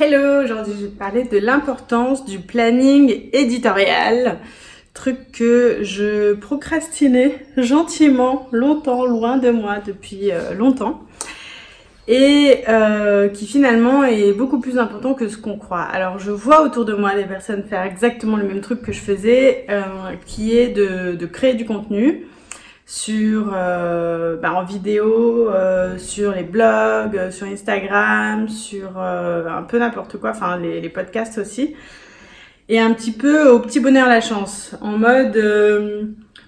Hello, aujourd'hui je vais te parler de l'importance du planning éditorial, truc que je procrastinais gentiment, longtemps, loin de moi depuis euh, longtemps, et euh, qui finalement est beaucoup plus important que ce qu'on croit. Alors je vois autour de moi des personnes faire exactement le même truc que je faisais, euh, qui est de, de créer du contenu sur euh, bah, en vidéo, euh, sur les blogs, euh, sur Instagram, sur un peu n'importe quoi, enfin les, les, podcasts aussi. Et un petit peu au petit bonheur la chance, en mode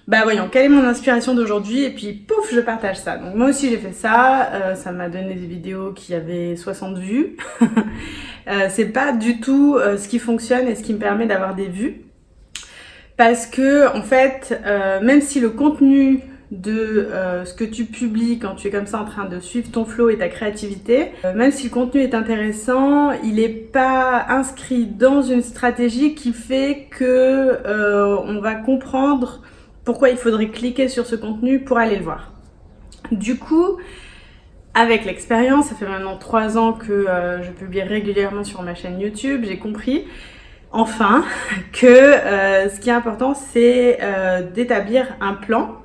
bah voyons, quelle est mon inspiration d'aujourd'hui et puis pouf, je partage ça. Donc moi aussi j'ai fait ça, ça m'a donné des vidéos qui avaient 60 vues. c'est pas du tout ce qui fonctionne et ce qui me permet d'avoir des vues parce que en fait, euh, même si le contenu de euh, ce que tu publies quand tu es comme ça en train de suivre ton flow et ta créativité, euh, même si le contenu est intéressant, il n'est pas inscrit dans une stratégie qui fait que on va comprendre pourquoi il faudrait cliquer sur ce contenu pour aller le voir. Du coup, avec l'expérience, ça fait maintenant trois ans que je publie régulièrement sur ma chaîne YouTube, j'ai compris enfin que euh, ce qui est important, c'est euh, d'établir un plan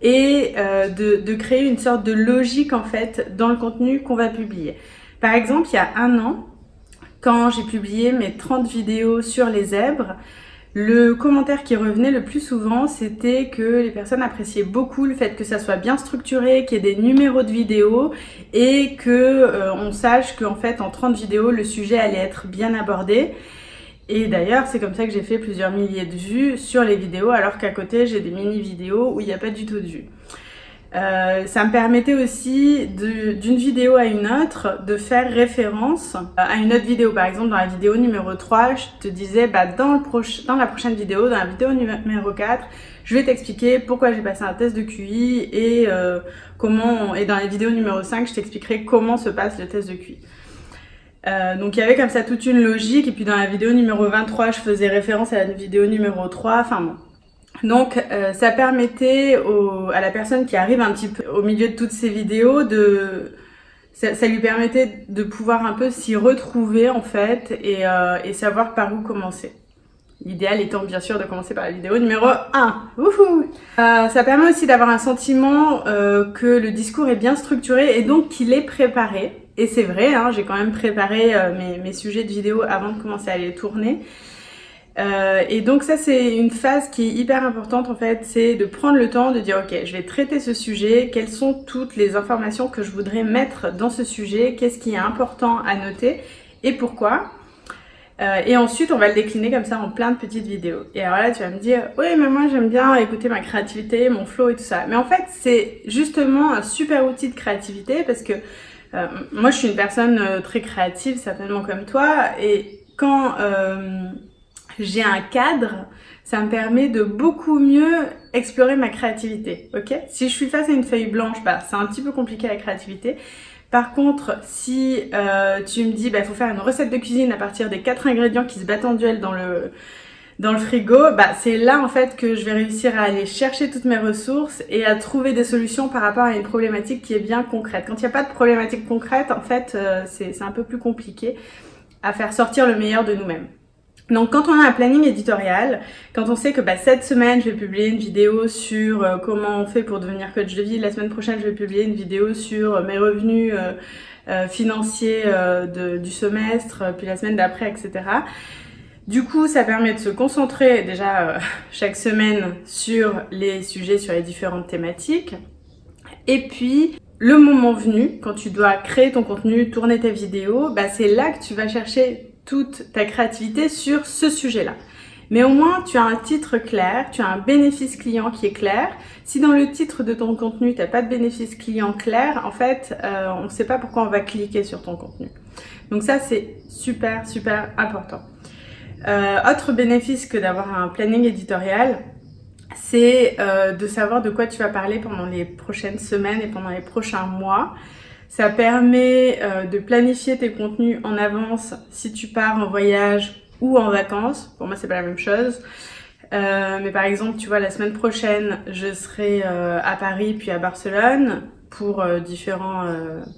et euh, de, de, créer une sorte de logique en fait dans le contenu qu'on va publier. Par exemple, il y a un an, quand j'ai publié mes 30 vidéos sur les zèbres, le commentaire qui revenait le plus souvent, c'était que les personnes appréciaient beaucoup le fait que ça soit bien structuré, qu'il y ait des numéros de vidéos et que on sache qu'en fait en 30 vidéos, le sujet allait être bien abordé. Et d'ailleurs, c'est comme ça que j'ai fait plusieurs milliers de vues sur les vidéos, alors qu'à côté, j'ai des mini-vidéos où il n'y a pas du tout de vues. Euh, ça me permettait aussi d'une vidéo à une autre de faire référence à une autre vidéo. Par exemple, dans la vidéo numéro 3, je te disais, bah, dans, la prochaine vidéo, dans la vidéo numéro 4, je vais t'expliquer pourquoi j'ai passé un test de QI et euh, comment, et dans la vidéo numéro 5, je t'expliquerai comment se passe le test de QI. Euh, donc il y avait comme ça toute une logique et puis dans la vidéo numéro 23 je faisais référence à la vidéo numéro 3 enfin bon donc euh, ça permettait à la personne qui arrive un petit peu au milieu de toutes ces vidéos de ça, lui permettait de pouvoir un peu s'y retrouver en fait et, euh, et savoir par où commencer. L'idéal étant bien sûr de commencer par la vidéo numéro 1. Euh, ça permet aussi d'avoir un sentiment que le discours est bien structuré et donc qu'il est préparé. Et c'est vrai, hein, j'ai quand même préparé euh, mes, sujets de vidéo avant de commencer à les tourner. Euh, et donc ça c'est une phase qui est hyper importante en fait, c'est de prendre le temps de dire ok je vais traiter ce sujet, quelles sont toutes les informations que je voudrais mettre dans ce sujet, qu'est-ce qui est important à noter et pourquoi. Euh, et ensuite, on va le décliner comme ça en plein de petites vidéos. Et alors là, tu vas me dire, oui, mais moi j'aime bien écouter ma créativité, mon flow et tout ça. Mais en fait, c'est justement un super outil de créativité parce que euh, moi, je suis une personne euh, très créative, certainement comme toi. Et quand j'ai un cadre, ça me permet de beaucoup mieux explorer ma créativité. Ok? Si je suis face à une feuille blanche, bah, c'est un petit peu compliqué la créativité. Par contre, si euh, tu me dis, il bah, faut faire une recette de cuisine à partir des quatre ingrédients qui se battent en duel dans le dans le frigo, bah c'est là en fait que je vais réussir à aller chercher toutes mes ressources et à trouver des solutions par rapport à une problématique qui est bien concrète. Quand il n'y a pas de problématique concrète, en fait, euh, c'est un peu plus compliqué à faire sortir le meilleur de nous-mêmes. Donc quand on a un planning éditorial, quand on sait que bah, cette semaine je vais publier une vidéo sur euh, comment on fait pour devenir coach de vie, la semaine prochaine je vais publier une vidéo sur euh, mes revenus financiers du semestre, puis la semaine d'après, etc. Du coup, ça permet de se concentrer déjà chaque semaine sur les sujets, sur les différentes thématiques. Et puis, le moment venu, quand tu dois créer ton contenu, tourner tes vidéos, bah, c'est là que tu vas chercher toute ta créativité sur ce sujet-là. Mais au moins, tu as un titre clair, tu as un bénéfice client qui est clair. Si dans le titre de ton contenu, tu n'as pas de bénéfice client clair, en fait, euh, on ne sait pas pourquoi on va cliquer sur ton contenu. Donc ça, c'est super, super important. Euh, autre bénéfice que d'avoir un planning éditorial, c'est euh, de savoir de quoi tu vas parler pendant les prochaines semaines et pendant les prochains mois. Ça permet euh, de planifier tes contenus en avance si tu pars en voyage ou en vacances. Pour moi, c'est pas la même chose. Euh, mais par exemple, tu vois, la semaine prochaine, je serai euh, à Paris puis à Barcelone pour différents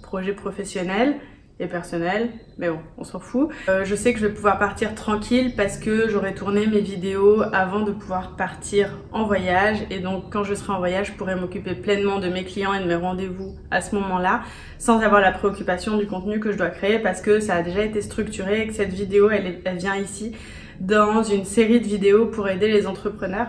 projets professionnels. Personnel, mais bon, on s'en fout. Euh, je sais que je vais pouvoir partir tranquille parce que j'aurai tourné mes vidéos avant de pouvoir partir en voyage et donc quand je serai en voyage, je pourrai m'occuper pleinement de mes clients et de mes rendez-vous à ce moment-là sans avoir la préoccupation du contenu que je dois créer parce que ça a déjà été structuré et que cette vidéo, elle vient ici dans une série de vidéos pour aider les entrepreneurs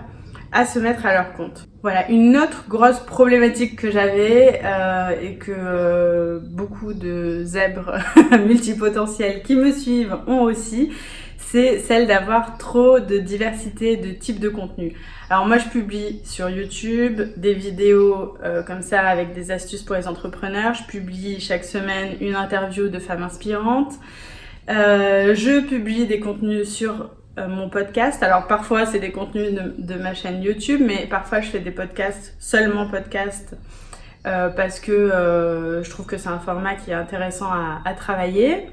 à se mettre à leur compte. Voilà, une autre grosse problématique que j'avais euh, et que euh, beaucoup de zèbres multipotentiels qui me suivent ont aussi, c'est celle d'avoir trop de diversité de types de contenu. Alors moi je publie sur YouTube des vidéos euh, comme ça avec des astuces pour les entrepreneurs. Je publie chaque semaine une interview de femmes inspirantes. je publie des contenus sur euh, mon podcast. Alors parfois c'est des contenus de, ma chaîne YouTube, mais parfois je fais des podcasts, seulement podcasts, euh, parce que euh, je trouve que c'est un format qui est intéressant à, travailler.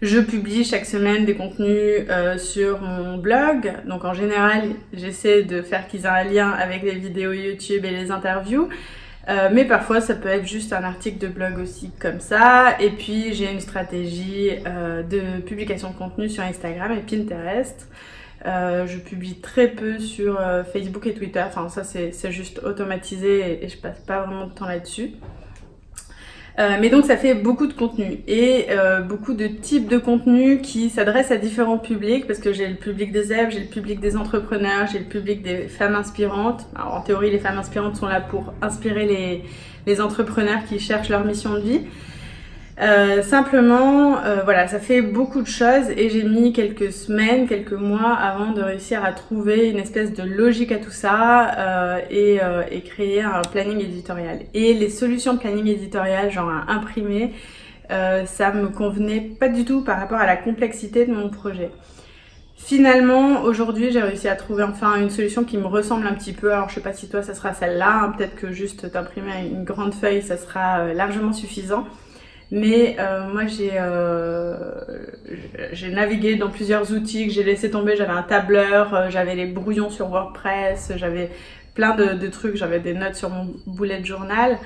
Je publie chaque semaine des contenus sur mon blog. Donc en général, j'essaie de faire qu'ils aient un lien avec les vidéos YouTube et les interviews. Euh, mais parfois, ça peut être juste un article de blog aussi comme ça. Et puis, j'ai une stratégie euh, de publication de contenu sur Instagram et Pinterest. Euh, je publie très peu sur Facebook et Twitter. Enfin, ça, c'est juste automatisé et, et je passe pas vraiment de temps là-dessus. Euh, mais donc ça fait beaucoup de contenu et euh, beaucoup de types de contenu qui s'adressent à différents publics parce que j'ai le public des élèves, j'ai le public des entrepreneurs, j'ai le public des femmes inspirantes. Alors en théorie les femmes inspirantes sont là pour inspirer les, les entrepreneurs qui cherchent leur mission de vie. Euh, simplement, euh, voilà, ça fait beaucoup de choses et j'ai mis quelques semaines, quelques mois avant de réussir à trouver une espèce de logique à tout ça euh, et, créer un planning éditorial. Et les solutions de planning éditorial, genre à imprimer, ça me convenait pas du tout par rapport à la complexité de mon projet. Finalement, aujourd'hui, j'ai réussi à trouver enfin une solution qui me ressemble un petit peu. Alors, je sais pas si toi, ça sera celle-là. Hein. Peut-être que juste t'imprimer une grande feuille, ça sera largement suffisant. Mais euh, moi, j'ai euh, navigué dans plusieurs outils que j'ai laissé tomber. J'avais un tableur, euh, j'avais les brouillons sur WordPress, j'avais plein de, trucs, j'avais des notes sur mon bullet journal.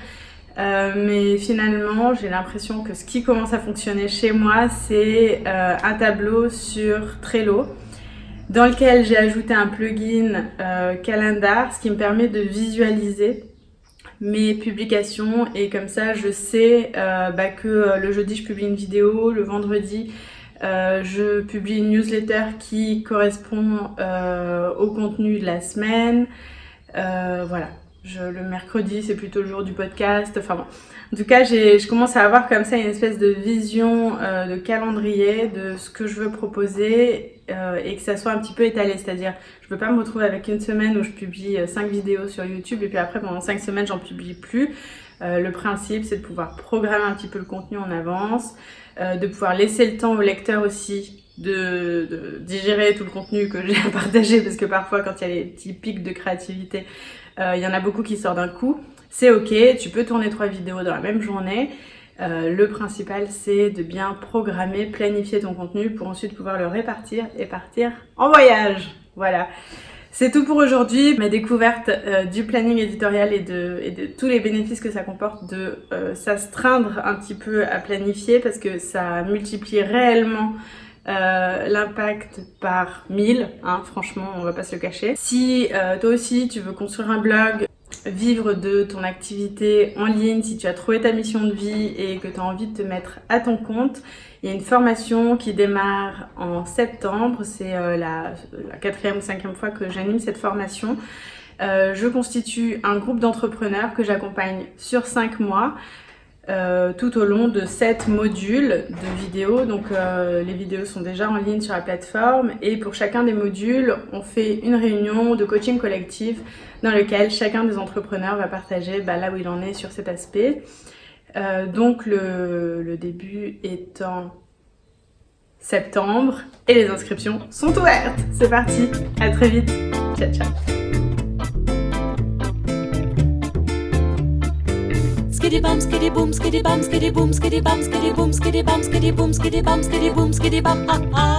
Euh, mais finalement, j'ai l'impression que ce qui commence à fonctionner chez moi, c'est un tableau sur Trello dans lequel j'ai ajouté un plugin Calendar, ce qui me permet de visualiser mes publications et comme ça je sais euh, bah, que euh, le jeudi je publie une vidéo, le vendredi euh, je publie une newsletter qui correspond au contenu de la semaine. voilà, le mercredi c'est plutôt le jour du podcast. Enfin bon, en tout cas je commence à avoir comme ça une espèce de vision de calendrier de ce que je veux proposer euh, et que ça soit un petit peu étalé. C'est-à-dire, je veux pas me retrouver avec une semaine où je publie 5 euh, vidéos sur YouTube et puis après pendant 5 semaines j'en publie plus. Euh, le principe c'est de pouvoir programmer un petit peu le contenu en avance, de pouvoir laisser le temps au lecteur aussi de, de, digérer tout le contenu que j'ai à partager parce que parfois quand il y a les petits pics de créativité, il y en a beaucoup qui sortent d'un coup. C'est ok, tu peux tourner trois vidéos dans la même journée. Euh, le principal, c'est de bien programmer, planifier ton contenu pour ensuite pouvoir le répartir et partir en voyage. Voilà. C'est tout pour aujourd'hui. Ma découverte euh, du planning éditorial et de, tous les bénéfices que ça comporte de euh, s'astreindre un petit peu à planifier parce que ça multiplie réellement l'impact par 1000, hein, franchement, on va pas se le cacher. Si toi aussi tu veux construire un blog, vivre de ton activité en ligne, si tu as trouvé ta mission de vie et que tu as envie de te mettre à ton compte, il y a une formation qui démarre en septembre. C'est euh, la, quatrième ou cinquième fois que j'anime cette formation. Euh, je constitue un groupe d'entrepreneurs que j'accompagne sur cinq mois. Euh, tout au long de sept modules de vidéos. Donc euh, les vidéos sont déjà en ligne sur la plateforme et pour chacun des modules, on fait une réunion de coaching collectif dans lequel chacun des entrepreneurs va partager bah, là où il en est sur cet aspect. Euh, donc le, le début est en septembre et les inscriptions sont ouvertes. C'est parti, à très vite. Ciao ciao. skitty bum, skitty boom, skitty bum, skitty boom, skitty bum, skitty boom, skitty bum, skitty boom, skitty bum, skitty boom, skitty bum, skitty bum, ah ah.